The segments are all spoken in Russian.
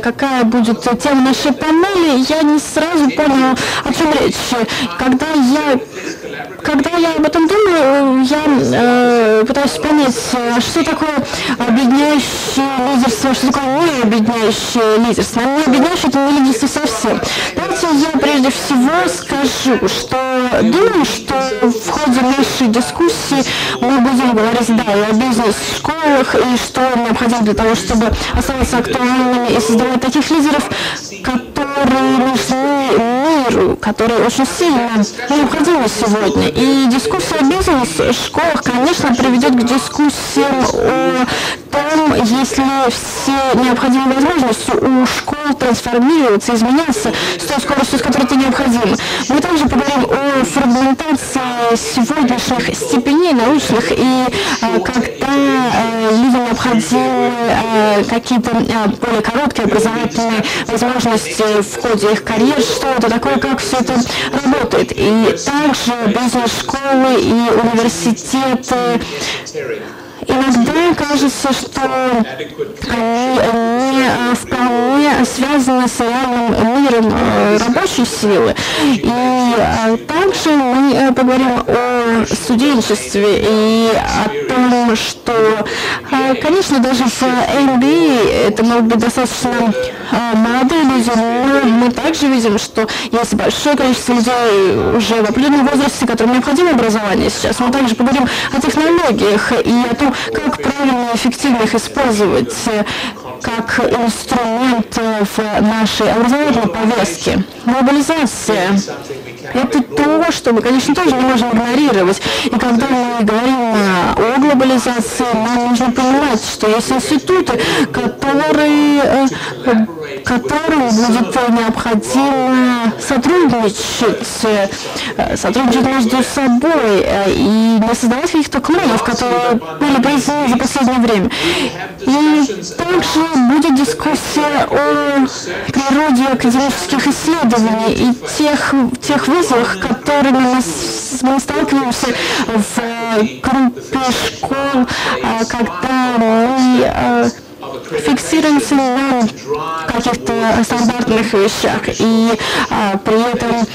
какая будет тема нашей панели, я не сразу понял, о чем речь. Когда я когда я об этом думаю, я э, пытаюсь понять, что такое объединяющее лидерство, что такое не объединяющее лидерство. Не объединяющее это не лидерство совсем. Давайте я прежде всего скажу, что думаю, что в ходе нашей дискуссии мы будем говорить да, и о бизнес-школах, и что необходимо для того, чтобы оставаться актуальными и создавать таких лидеров, которые нужны миру, которые очень сильно необходимы сегодня. И дискуссия о бизнес-школах, конечно, приведет к дискуссиям о том, есть ли все необходимые возможности у школ трансформироваться, изменяться с той скоростью, с которой это необходимо. Мы также поговорим о фрагментации сегодняшних степеней научных и а, когда людям необходимы а, какие-то более короткие образовательные возможности в ходе их карьер, что это такое, как все это работает. И также бизнес-школы и университеты Иногда кажется, что не вполне связаны с реальным миром э, рабочей силы. И э, также мы э, поговорим о студенчестве и о том, что, конечно, даже в MBA это могут быть достаточно молодые люди, но мы также видим, что есть большое количество людей уже в определенном возрасте, которым необходимо образование сейчас. Мы также поговорим о технологиях и о том, как правильно и эффективно их использовать э, как инструмент в нашей образовательной повестке. Глобализация – это то, что мы, конечно, тоже не можем игнорировать. И когда мы говорим о глобализации, нам нужно понимать, что есть институты, которые, э, которым будет необходимо сотрудничать, э, сотрудничать между собой и не создавать каких-то клонов, которые были произведены за последнее время. И также будет дискуссия о природе академических исследований и тех, тех вызовах, которыми мы, мы сталкиваемся в группе школ, когда мы а, фиксируемся на каких-то стандартных вещах, и а, при этом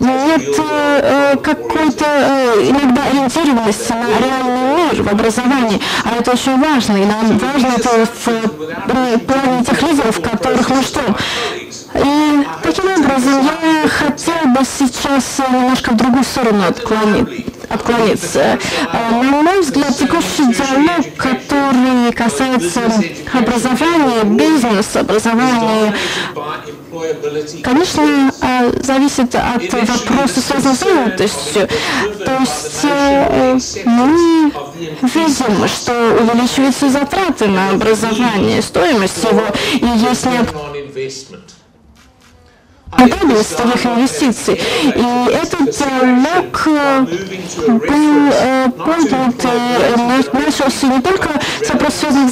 нет а, какой-то а, иногда ориентированности на реальный мир в образовании, а это очень важно, и нам важно это в плане тех лидеров, которых мы ждем. И таким образом я хотела бы сейчас немножко в другую сторону отклонить отклониться. Э, на мой взгляд, текущий диалог, который касается образования, бизнеса, образования, конечно, э, зависит от вопроса, связанного с занятостью. То есть э, мы видим, что увеличиваются затраты на образование, стоимость его, и необходимость рентабельность таких инвестиций. И этот диалог был э, поднят, э, начался не только с вопросов, связанных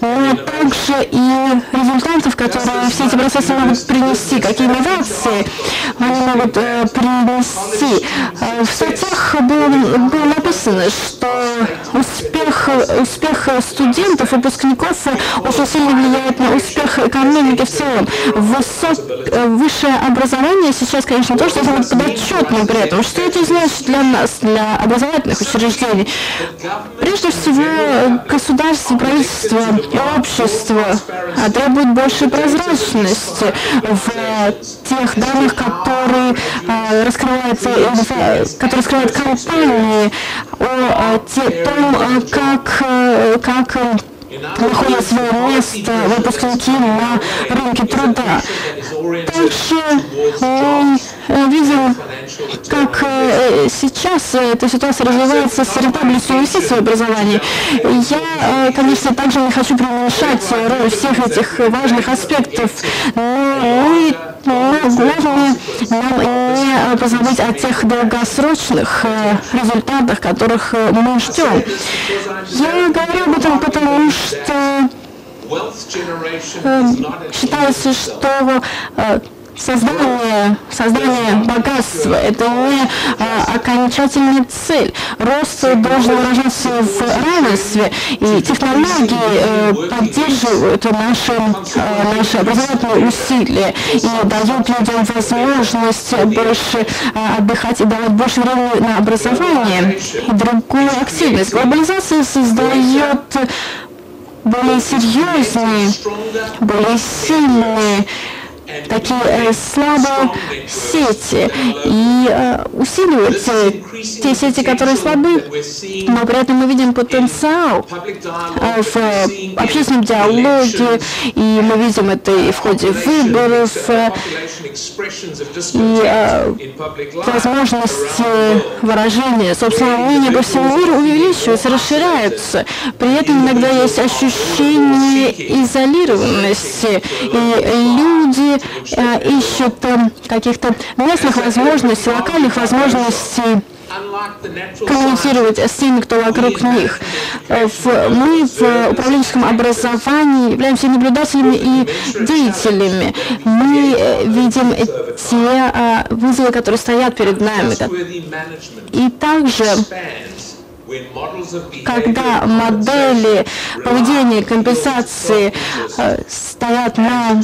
но также и результатов, которые все эти процессы могут принести, какие инновации они могут э, принести. В статьях было, было написано, что успех, успех студентов, выпускников очень сильно влияет на успех экономики в целом. Высок, высшее образование сейчас, конечно, тоже должно быть подотчетным при этом. Что это значит для нас, для образовательных учреждений? Прежде всего, государство, правительство общество требуют большей прозрачности в тех данных, которые э, раскрываются, которые раскрывают компании о, о том, как, как находят свое место выпускники на рынке труда. Э, видим, как э, сейчас эта ситуация развивается с рентабельностью инвестиций в образование. Я, конечно, также не хочу преуменьшать роль всех этих важных аспектов, но мы но главное нам не позабыть о тех долгосрочных э, результатах, которых э, мы ждем. Я говорю об этом потому, что э, считается, что создание, создание богатства – это не а, окончательная цель. Рост должен выражаться в равенстве, и технологии а, поддерживают наши, наши образовательные усилия и дают людям возможность больше отдыхать и давать больше времени на образование. и другую активность. Глобализация создает более серьезные, более сильные такие э, слабые сети и э, усиливать те сети, которые слабы, но при этом мы видим потенциал э, в общественном диалоге, и мы видим это и в ходе выборов, и возможности выражения собственного мнения по всему миру увеличиваются, расширяются. При этом иногда есть ощущение изолированности, и люди ищут э, каких-то местных возможностей, локальных возможностей коммуницировать с теми, кто вокруг них. В, мы в управленческом образовании являемся наблюдателями и деятелями. Мы э, видим те вызовы, которые стоят перед нами. И также когда модели поведения компенсации э, стоят на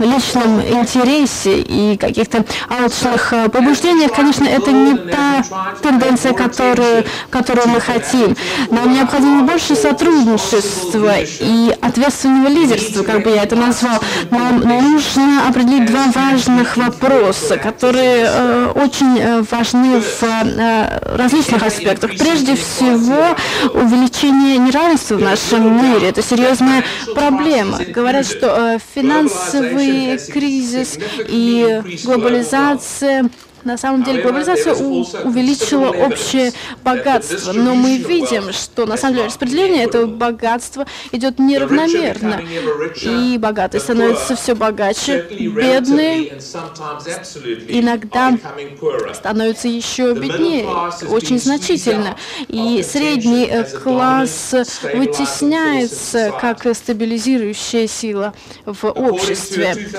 личном интересе и каких-то алчных э, побуждениях, конечно, это не та тенденция, которую, которую мы хотим. Нам необходимо больше сотрудничества и ответственного лидерства, как бы я это назвал. Нам нужно определить два важных вопроса, которые э, очень э, важны в э, различных аспектах. Прежде всего, увеличение неравенства в нашем мире – это серьезная проблема. Говорят, что э, кризис и глобализация на самом деле глобализация увеличила общее богатство, но мы видим, что на самом деле распределение этого богатства идет неравномерно, и богатые становятся все богаче, бедные иногда становятся еще беднее, очень значительно, и средний э, класс вытесняется как стабилизирующая сила в обществе.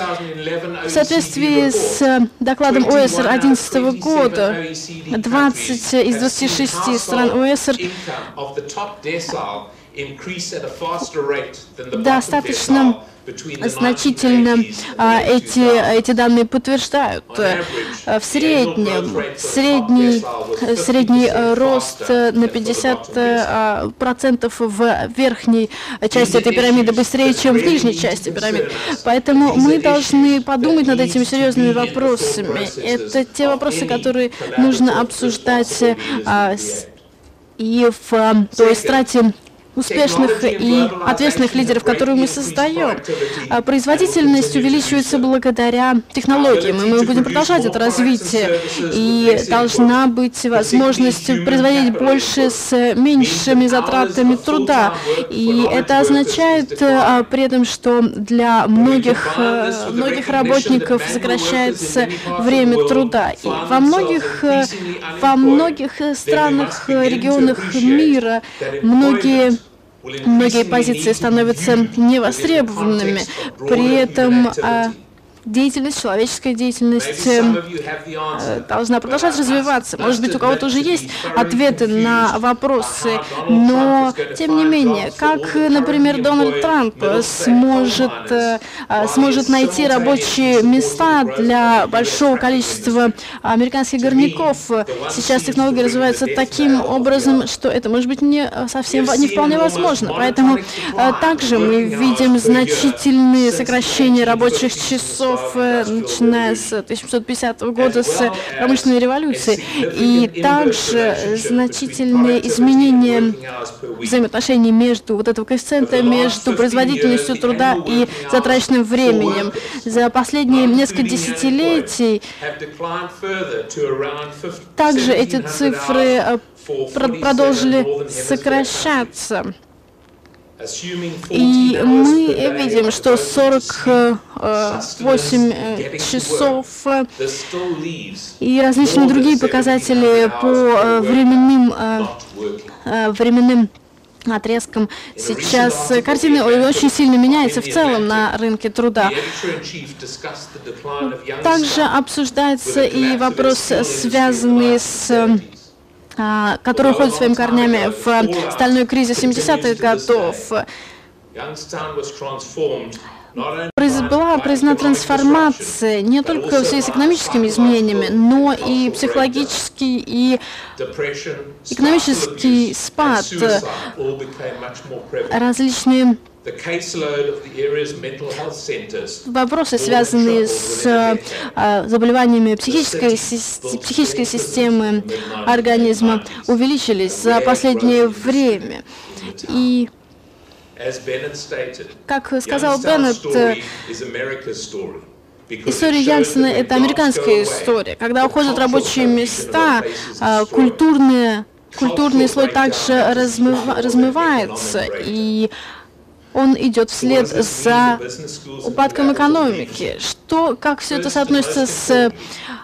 В соответствии с докладом ОСР 1 2011 года. 20 из 26 стран ОСР достаточно значительно а, эти, эти данные подтверждают. А, в среднем средний, средний э, рост на 50% а, в верхней части этой пирамиды быстрее, чем в нижней части пирамиды. Поэтому мы должны подумать над этими серьезными вопросами. Это те вопросы, которые нужно обсуждать и в той страте успешных и ответственных лидеров, которые мы создаем. А производительность увеличивается благодаря технологиям, и мы будем продолжать это развитие. И должна быть возможность производить больше с меньшими затратами труда. И это означает а, при этом, что для многих, а, многих работников сокращается время труда. И во многих, во многих странах, регионах мира многие многие позиции становятся невостребованными. При этом а, деятельность, человеческая деятельность э, должна продолжать развиваться. Может быть, у кого-то уже есть ответы на вопросы, но, тем не менее, как, например, Дональд Трамп сможет, э, сможет найти рабочие места для большого количества американских горняков? Сейчас технологии развиваются таким образом, что это может быть не совсем не вполне возможно. Поэтому э, также мы видим значительные сокращения рабочих часов часов, э, начиная с 1750 года, с промышленной революции, и также значительные изменения взаимоотношений между вот этого коэффициента, между производительностью труда и затраченным временем. За последние несколько десятилетий также эти цифры э, продолжили сокращаться. И мы видим, что 48 э, часов э, и различные другие показатели по э, временным, временным отрезком сейчас картина очень сильно меняется в целом на рынке труда. Также обсуждается и вопрос, связанный с который уходит своими корнями в стальной кризис 70-х годов. Была произведена трансформация не только в связи с экономическими изменениями, но и психологический и экономический спад. Различные Вопросы, связанные с э, заболеваниями психической, психической системы организма, увеличились за последнее время. И как сказал Беннет, История Янсена – это американская история. Когда уходят рабочие места, а, культурный, культурный слой также размыва, размывается, и он идет вслед за упадком экономики. Что, как все это соотносится с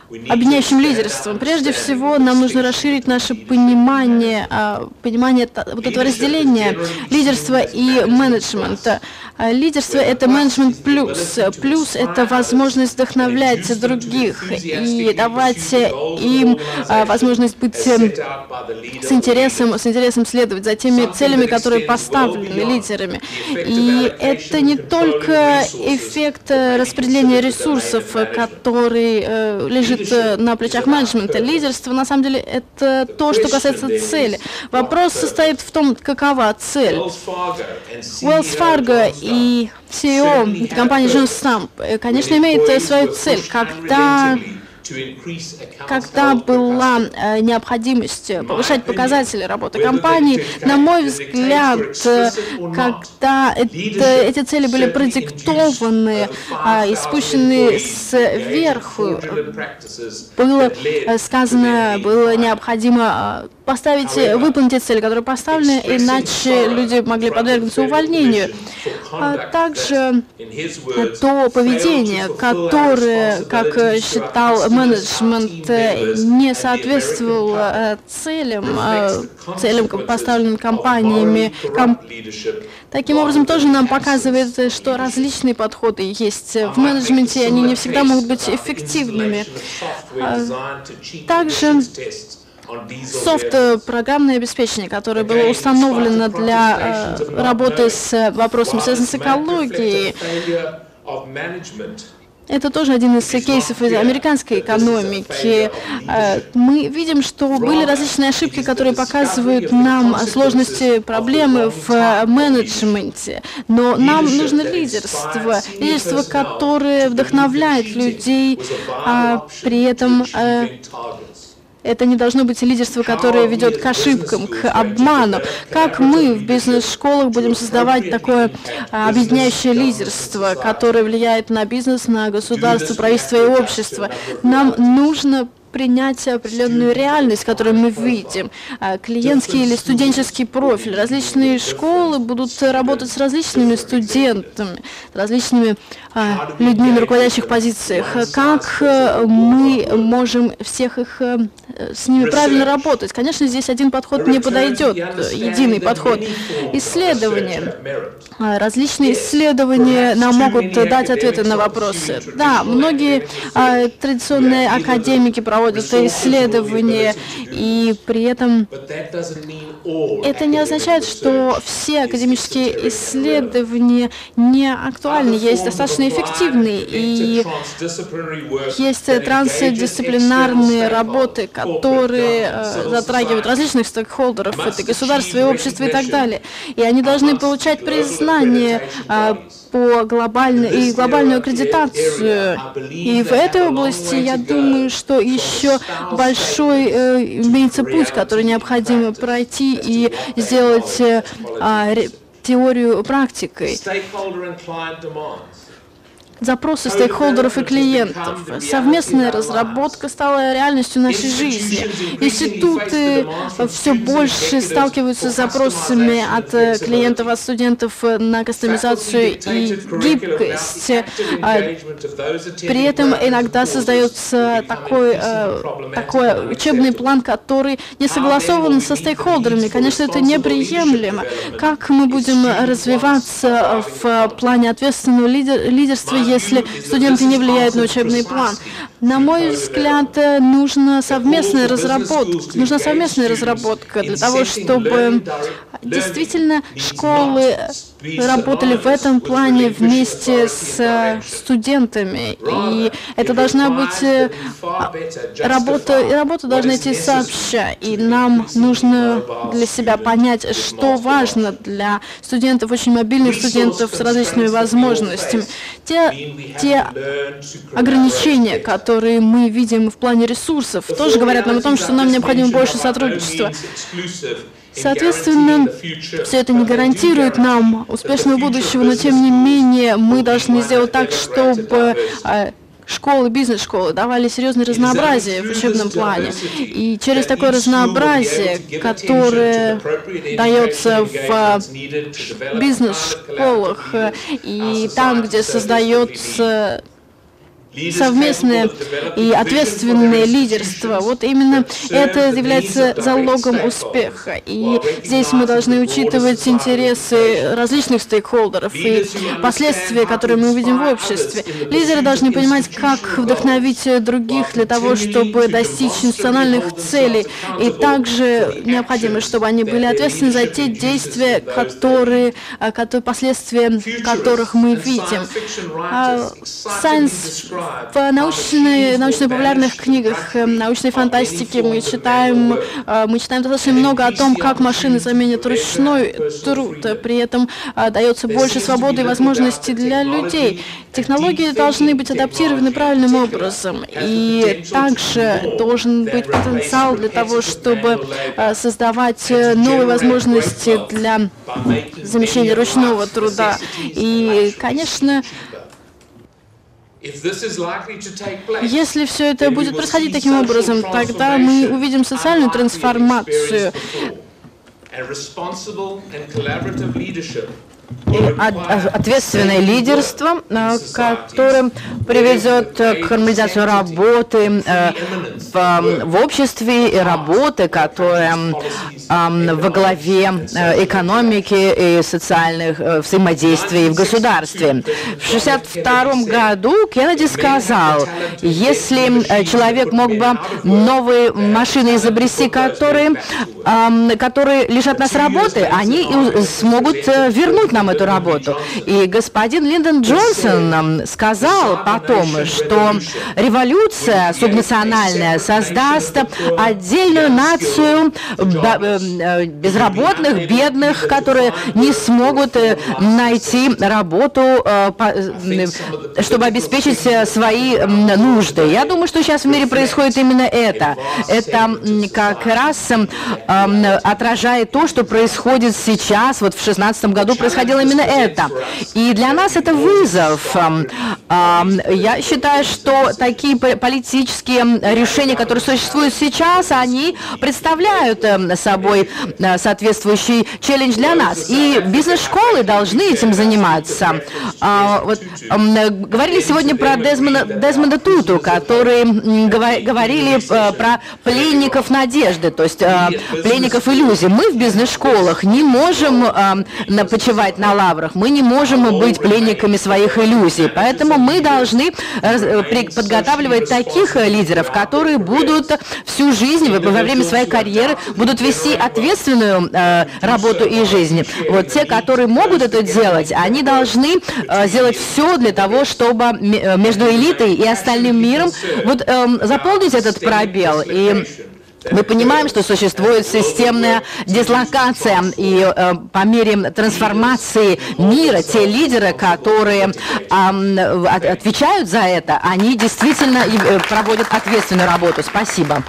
объединяющим лидерством. Прежде всего, нам нужно расширить наше понимание, а, понимание вот этого разделения лидерства и менеджмента. А, лидерство — это менеджмент плюс. Плюс — это возможность вдохновлять других и давать им а, возможность быть эм, с интересом, с интересом следовать за теми целями, которые поставлены лидерами. И это не только эффект э, распределения ресурсов, который э, лежит э, на плечах менеджмента. Лидерство, на самом деле, это то, что касается цели. Вопрос состоит в том, какова цель. Wells Fargo и CEO компании Джон Стамп, э, конечно, имеет э, свою цель. Когда когда была э, необходимость повышать показатели работы компании, на мой взгляд, э, когда это, эти цели были продиктованы и спущены сверху, было э, сказано, было необходимо поставить, выполнить эти цели, которые поставлены, иначе люди могли подвергнуться увольнению. А также то поведение, которое, как считал менеджмент, не соответствовало целям, целям, поставленным компаниями. Таким образом, тоже нам показывает, что различные подходы есть в менеджменте, они не всегда могут быть эффективными. Также софт э, программное обеспечение, которое было установлено для э, работы с вопросами, связанными с экологией. Это тоже один из кейсов из американской экономики. Э, мы видим, что были различные ошибки, которые показывают нам сложности проблемы в менеджменте. Но нам нужно лидерство. Лидерство, которое вдохновляет людей, а при этом это не должно быть лидерство, которое ведет к ошибкам, к обману. Как мы в бизнес-школах будем создавать такое а, объединяющее лидерство, которое влияет на бизнес, на государство, правительство и общество? Нам нужно принять определенную реальность, которую мы видим. А, клиентский или студенческий профиль. Различные школы будут работать с различными студентами, различными а, людьми на руководящих позициях. Как э, мы можем всех их э, с ними правильно работать? Конечно, здесь один подход не подойдет, единый подход. Исследования. А, различные исследования нам могут дать ответы на вопросы. Да, многие традиционные академики проводят проводят исследования, и при этом это не означает, что все академические исследования не актуальны, есть достаточно эффективные, и есть трансдисциплинарные работы, которые э, затрагивают различных стейкхолдеров, это государство и общество и так далее, и они должны получать признание э, по глобальной и глобальную аккредитацию. И в этой области я думаю, что еще большой э, имеется путь, который необходимо пройти и сделать э, э, теорию практикой. Запросы стейкхолдеров и клиентов. Совместная разработка стала реальностью нашей жизни. Институты все больше сталкиваются с запросами от э, клиентов, от студентов на кастомизацию и гибкость. А, при этом иногда создается такой, э, такой учебный план, который не согласован со стейкхолдерами. Конечно, это неприемлемо. Как мы будем развиваться в плане ответственного лидерства, если студенты не влияют на учебный план. На мой взгляд, нужна совместная разработка. Нужна совместная разработка для того, чтобы действительно школы работали в этом плане вместе с студентами. И это должна быть э, работа, работа должна идти сообща. И нам нужно для себя понять, что важно для студентов, очень мобильных студентов с различными возможностями. Те, те ограничения, которые мы видим в плане ресурсов, тоже говорят нам о том, что нам необходимо больше сотрудничества. Соответственно, все это не гарантирует нам успешного будущего, но тем не менее мы должны сделать так, чтобы а, школы, бизнес-школы давали серьезное разнообразие в учебном плане. И через такое разнообразие, которое дается в бизнес-школах и там, где создается совместное и ответственное лидерство. Вот именно это является залогом успеха. И здесь мы должны учитывать интересы различных стейкхолдеров и последствия, которые мы увидим в обществе. Лидеры должны понимать, как вдохновить других для того, чтобы достичь институциональных целей. И также необходимо, чтобы они были ответственны за те действия, которые, которые последствия которых мы видим. А science в научной, научно-популярных книгах эм, научной фантастики мы читаем, э, мы читаем достаточно много о том, как машины заменят ручной труд. При этом э, дается больше свободы и возможностей для людей. Технологии должны быть адаптированы правильным образом. И также должен быть потенциал для того, чтобы э, создавать новые возможности для замещения ручного труда. И, конечно, если все это будет происходить таким образом, тогда мы увидим социальную трансформацию ответственное лидерство, э, которое приведет к нормализации работы э, в, обществе и работы, которая во главе э, экономики и социальных взаимодействий в государстве. В 1962 году Кеннеди сказал, если человек мог бы новые машины изобрести, которые, которые лишат нас работы, они смогут вернуть нам эту работу. И господин Линдон Джонсон сказал потом, что революция субнациональная создаст отдельную нацию э, безработных, бедных, которые не смогут э, найти работу, э, чтобы обеспечить свои нужды. Я думаю, что сейчас в мире происходит именно это. Это как раз отражает то, что происходит сейчас, вот в 16 году происходило происходило именно это. И для нас это вызов. Я считаю, что такие политические решения, которые существуют сейчас, они представляют эм, собой э, соответствующий челлендж для нас. И бизнес-школы должны этим заниматься. А, вот, говорили сегодня про Дезмонда, Дезмонда Туту, которые говорили э, про пленников надежды, то есть э, пленников иллюзий. Мы в бизнес-школах не можем почивать на лаврах. Мы не можем быть пленниками своих иллюзий. Поэтому мы должны э, подготавливать таких э, лидеров, которые будут всю жизнь, во время своей карьеры, будут вести ответственную э, работу и жизнь. Вот те, которые могут это делать, они должны сделать все для того, чтобы между элитой и остальным миром вот эм, заполнить этот пробел. И мы понимаем, что существует системная дислокация, и э, по мере трансформации мира те лидеры, которые э, отвечают за это, они действительно э, проводят ответственную работу. Спасибо.